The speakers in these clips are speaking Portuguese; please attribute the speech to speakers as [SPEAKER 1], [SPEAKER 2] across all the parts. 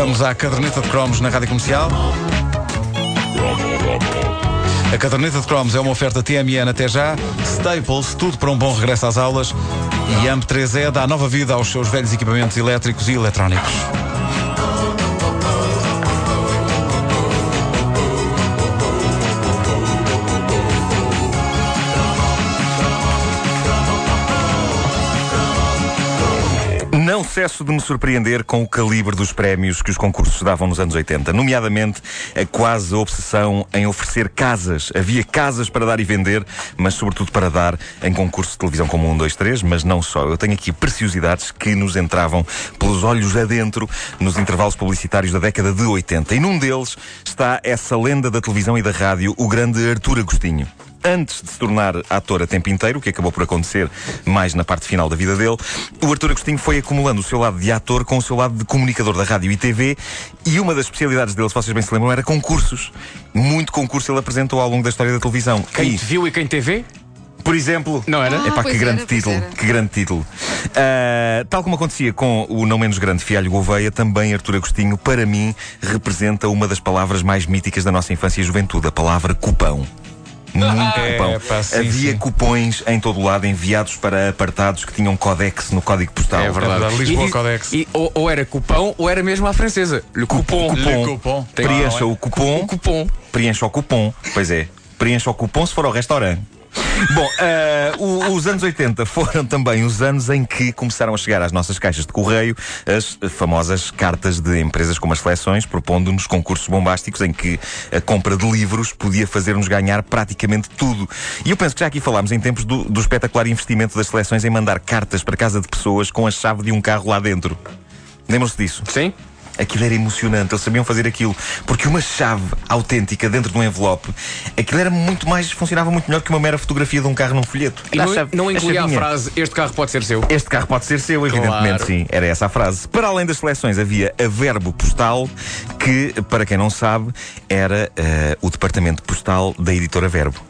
[SPEAKER 1] Vamos à caderneta de cromos na Rádio Comercial. A caderneta de cromos é uma oferta TMN até já, Staples, tudo para um bom regresso às aulas e AMP3E dá nova vida aos seus velhos equipamentos elétricos e eletrónicos.
[SPEAKER 2] Não cesso de me surpreender com o calibre dos prémios que os concursos davam nos anos 80, nomeadamente a quase obsessão em oferecer casas. Havia casas para dar e vender, mas sobretudo para dar em concursos de televisão como 1, 2, 3, mas não só. Eu tenho aqui preciosidades que nos entravam pelos olhos adentro nos intervalos publicitários da década de 80. E num deles está essa lenda da televisão e da rádio, o grande Artur Agostinho antes de se tornar ator a tempo inteiro, o que acabou por acontecer mais na parte final da vida dele, o Artur Agostinho foi acumulando o seu lado de ator com o seu lado de comunicador da rádio e TV e uma das especialidades dele, se vocês bem se lembram, era concursos. Muito concurso ele apresentou ao longo da história da televisão.
[SPEAKER 3] Quem
[SPEAKER 2] E,
[SPEAKER 3] te viu e quem te vê?
[SPEAKER 2] por exemplo,
[SPEAKER 3] Não era?
[SPEAKER 4] Ah,
[SPEAKER 2] Epá,
[SPEAKER 4] pois
[SPEAKER 2] que grande
[SPEAKER 4] era,
[SPEAKER 2] título,
[SPEAKER 4] era.
[SPEAKER 2] que grande título. Ah, tal como acontecia com o não menos grande Fialho Gouveia, também Artur Agostinho, para mim, representa uma das palavras mais míticas da nossa infância e juventude, a palavra cupão. Muito
[SPEAKER 1] É, pá, sim,
[SPEAKER 2] Havia
[SPEAKER 1] sim.
[SPEAKER 2] cupões em todo o lado enviados para apartados que tinham codex no código postal.
[SPEAKER 3] É verdade.
[SPEAKER 1] verdade, Lisboa
[SPEAKER 3] E-
[SPEAKER 1] Codex.
[SPEAKER 3] E, ou, ou era cupão ou era mesmo à francesa. Le.
[SPEAKER 2] Cupom.
[SPEAKER 1] Cupom.
[SPEAKER 3] Tem-
[SPEAKER 2] Preencha o cupom.
[SPEAKER 3] O cupom.
[SPEAKER 2] Preencha o cupom. Pois é. Preencha o cupom se for ao restaurante. Bom, o- os anos 80 foram também os anos em que começaram a chegar às nossas caixas de correio as famosas cartas de empresas como as seleções, propondo-nos concursos bombásticos em que a compra de livros podia fazer-nos ganhar praticamente tudo. E eu penso que já aqui falámos em tempos do, do espetacular investimento das seleções em mandar cartas para casa de pessoas com a chave de um carro lá dentro. Lembram-se disso?
[SPEAKER 3] Sim?
[SPEAKER 2] Aquilo era emocionante, eles sabiam fazer aquilo. Porque uma chave autêntica dentro de um envelope, aquilo era muito mais, funcionava muito melhor que uma mera fotografia de um carro num folheto.
[SPEAKER 3] E não,
[SPEAKER 2] chave-
[SPEAKER 3] não incluía a
[SPEAKER 2] chavinha.
[SPEAKER 3] frase este carro pode ser seu.
[SPEAKER 2] Este carro pode ser seu, evidentemente,
[SPEAKER 3] Claro.
[SPEAKER 2] sim. Era essa a frase. Para além das seleções, havia a Verbo Postal, que, para quem não sabe, era eh, o departamento postal da editora Verbo.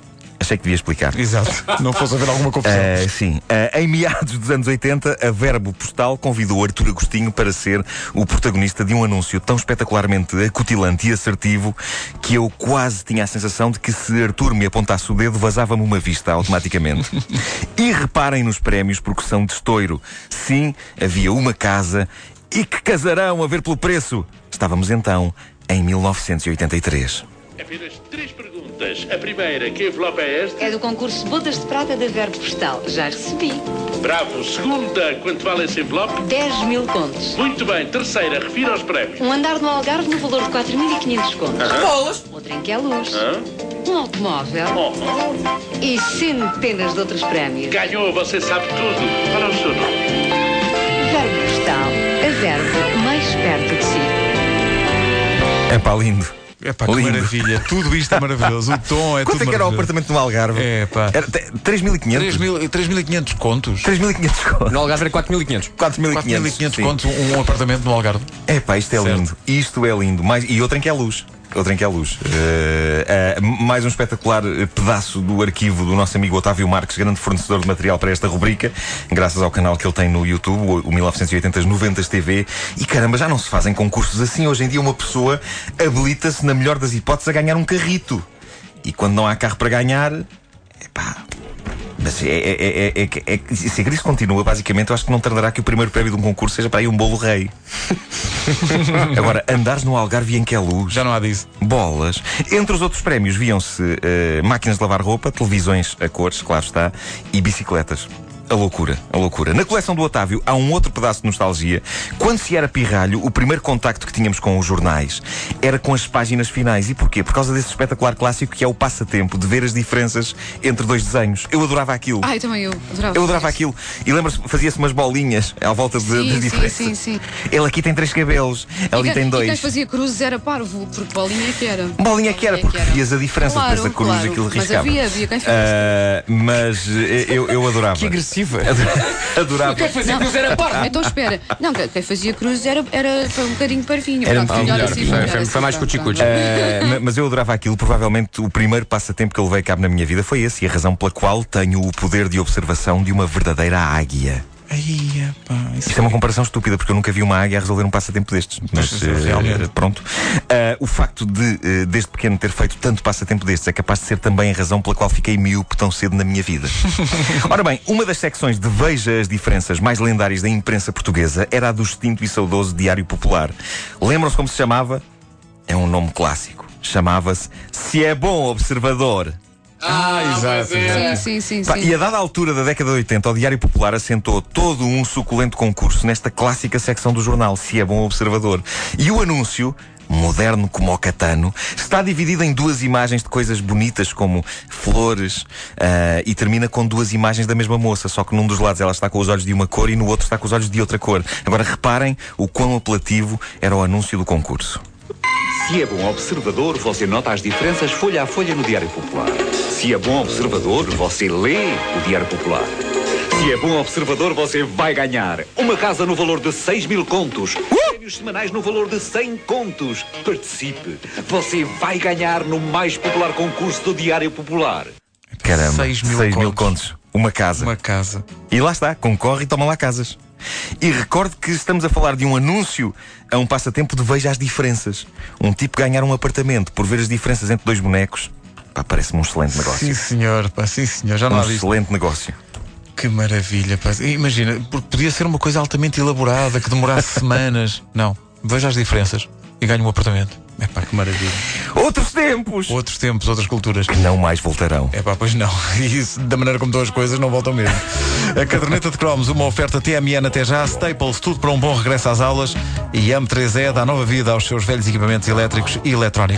[SPEAKER 2] Achei que devia explicar.
[SPEAKER 1] Exato. Não fosse haver alguma confusão.
[SPEAKER 2] Uh, sim. Uh, em meados dos anos 80, a Verbo Postal convidou Artur Agostinho para ser o protagonista de um anúncio tão espetacularmente acutilante e assertivo que eu quase tinha a sensação de que se Artur me apontasse o dedo, vazava-me uma vista automaticamente. e reparem nos prémios, porque são de estouro. Sim, havia uma casa e que casarão a ver pelo preço. Estávamos então em 1983.
[SPEAKER 5] Apenas três perguntas. A primeira, que envelope é esta?
[SPEAKER 6] É do concurso Bodas de Prata da Verbo Postal. Já recebi.
[SPEAKER 5] Bravo. Segunda, quanto vale esse envelope?
[SPEAKER 6] 10 mil contos.
[SPEAKER 5] Muito bem. Terceira, refira aos prémios.
[SPEAKER 6] Um andar no Algarve no valor de 4.500 contos.
[SPEAKER 3] Bolas!
[SPEAKER 6] Outro em que é luz.
[SPEAKER 5] Hã?
[SPEAKER 6] Um automóvel.
[SPEAKER 5] Oh,
[SPEAKER 6] E centenas de outros prémios.
[SPEAKER 5] ganhou, você sabe tudo. Para o seu nome.
[SPEAKER 6] Verbo Postal. A Verbo mais perto de si.
[SPEAKER 2] É pá, lindo.
[SPEAKER 1] É pá, que
[SPEAKER 2] Lindo.
[SPEAKER 1] maravilha. Tudo isto é maravilhoso. O tom é
[SPEAKER 2] Quanto
[SPEAKER 1] tudo
[SPEAKER 2] é que era o apartamento no Algarve?
[SPEAKER 1] É, pá.
[SPEAKER 2] Era te- 3.500?
[SPEAKER 1] 3.000 3.500 contos?
[SPEAKER 2] 3.500 contos.
[SPEAKER 3] No Algarve era 4500.
[SPEAKER 2] 4.500.
[SPEAKER 1] 4.500
[SPEAKER 2] sim.
[SPEAKER 1] contos um, um apartamento no Algarve.
[SPEAKER 2] É pá, isto é
[SPEAKER 1] Certo.
[SPEAKER 2] lindo. Isto é lindo. Mais, e outra em que é luz. Outra em que é luz. Eh, eh, mais um espetacular eh, pedaço do arquivo do nosso amigo Otávio Marques, grande fornecedor de material para esta rubrica, graças ao canal que ele tem no YouTube, o, o 1980 90 TV. E caramba, já não se fazem concursos assim. Hoje em dia, uma pessoa habilita-se, na melhor das hipóteses, a ganhar um carrito. E quando não há carro para ganhar. Mas é, é, é, é, é, é, se a crise continua, basicamente, eu acho que não tardará que o primeiro prémio de um concurso seja para aí um bolo rei. Agora, andares no Algarve em que é luz.
[SPEAKER 1] Já não há disso.
[SPEAKER 2] Bolas. Entre os outros prémios viam-se eh, máquinas de lavar roupa, televisões a cores, claro está, e bicicletas. A loucura, a loucura. Na coleção do Otávio há um outro pedaço de nostalgia. Quando se era pirralho, o primeiro contacto que tínhamos com os jornais era com as páginas finais. E porquê? Por causa desse espetacular clássico que é o passatempo de ver as diferenças entre dois desenhos. Eu adorava aquilo.
[SPEAKER 4] Ai, também eu. Adorava.
[SPEAKER 2] Eu adorava aquilo. E lembra-se, fazia-se umas bolinhas à volta de,
[SPEAKER 4] Sim,
[SPEAKER 2] de
[SPEAKER 4] sim,
[SPEAKER 2] diferenças.
[SPEAKER 4] sim, sim.
[SPEAKER 2] Ele aqui tem três cabelos, ali
[SPEAKER 4] e,
[SPEAKER 2] tem dois.
[SPEAKER 4] E quem fazia cruzes era parvo, porque bolinha que era.
[SPEAKER 2] Bolinha que era, porque vias a diferença
[SPEAKER 4] Claro,
[SPEAKER 2] depois da cruz
[SPEAKER 4] claro.
[SPEAKER 2] aquilo
[SPEAKER 4] Mas
[SPEAKER 2] riscava.
[SPEAKER 4] havia, havia quem fizesse.
[SPEAKER 2] Ah, mas eu, eu adorava.
[SPEAKER 3] Que agressiva.
[SPEAKER 2] adorava.
[SPEAKER 3] Quem fazia cruz era parvo.
[SPEAKER 4] Então espera, não, quem fazia cruzes era, era foi um bocadinho parvinho.
[SPEAKER 2] Era um
[SPEAKER 4] Pronto,
[SPEAKER 2] bocadinho
[SPEAKER 4] melhor
[SPEAKER 3] melhor.
[SPEAKER 4] assim,
[SPEAKER 3] Foi-
[SPEAKER 4] melhor
[SPEAKER 3] foi-
[SPEAKER 4] assim,
[SPEAKER 3] foi mais cuchicuchi.
[SPEAKER 4] pronto.
[SPEAKER 2] Ah, ma- mas eu adorava aquilo. Provavelmente o primeiro passatempo que eu levei a cabo na minha vida foi esse, e a razão pela qual tenho o poder de observação de uma verdadeira águia.
[SPEAKER 1] Aí, epá, isso
[SPEAKER 2] Isto é uma comparação estúpida, porque eu nunca vi uma águia a resolver um passatempo destes. Mas,
[SPEAKER 1] realmente.
[SPEAKER 2] pronto. Ah, o facto de, eh, desde pequeno, ter feito tanto passatempo destes é capaz de ser também a razão pela qual fiquei miúpe tão cedo na minha vida. Ora bem, uma das secções de Veja as Diferenças mais lendárias da imprensa portuguesa era a do extinto e saudoso Diário Popular. Lembram-se como se chamava? É um nome clássico. Chamava-se Se é Bom Observador.
[SPEAKER 3] Ah,
[SPEAKER 1] exato,
[SPEAKER 3] é.
[SPEAKER 4] Sim, sim, sim.
[SPEAKER 2] Pá,
[SPEAKER 4] sim.
[SPEAKER 2] e a dada altura da década de 80, o Diário Popular assentou todo um suculento concurso nesta clássica secção do jornal, se é bom observador. E o anúncio, moderno como o catano, está dividido em duas imagens de coisas bonitas, como flores, ah, e termina com duas imagens da mesma moça, só que num dos lados ela está com os olhos de uma cor e no outro está com os olhos de outra cor. Agora reparem o quão apelativo era o anúncio do concurso.
[SPEAKER 7] Se é bom observador, você nota as diferenças folha a folha no Diário Popular. Se é bom observador, você lê o Diário Popular. Se é bom observador, você vai ganhar uma casa no valor de 6 mil contos. Prémios semanais no valor de 100 contos. Participe. Você vai ganhar no mais popular concurso do Diário Popular.
[SPEAKER 2] Caramba,
[SPEAKER 1] Seis mil
[SPEAKER 2] seis mil
[SPEAKER 1] contos.
[SPEAKER 2] contos. Uma casa.
[SPEAKER 1] Uma casa.
[SPEAKER 2] E lá está, concorre e toma lá casas. E recorde que estamos a falar de um anúncio a um passatempo de veja as diferenças. Um tipo ganhar um apartamento por ver as diferenças entre dois bonecos. Pá, parece-me um excelente negócio.
[SPEAKER 1] Sim, senhor, pá, sim, senhor. Já não
[SPEAKER 2] Um
[SPEAKER 1] há visto.
[SPEAKER 2] excelente negócio.
[SPEAKER 1] Que maravilha, pá. Imagina, porque podia ser uma coisa altamente elaborada que demorasse semanas. Não, veja as diferenças e ganho um apartamento. É pá, que maravilha.
[SPEAKER 2] Outros tempos!
[SPEAKER 1] Outros tempos, outras culturas.
[SPEAKER 2] Que não mais voltarão.
[SPEAKER 1] É pá, pois não. E Isso, da maneira como estão as coisas, não voltam mesmo. A caderneta de cromos, uma oferta TMN até já, Staples, tudo para um bom regresso às aulas e AM3E dá nova vida aos seus velhos equipamentos elétricos e eletrónicos.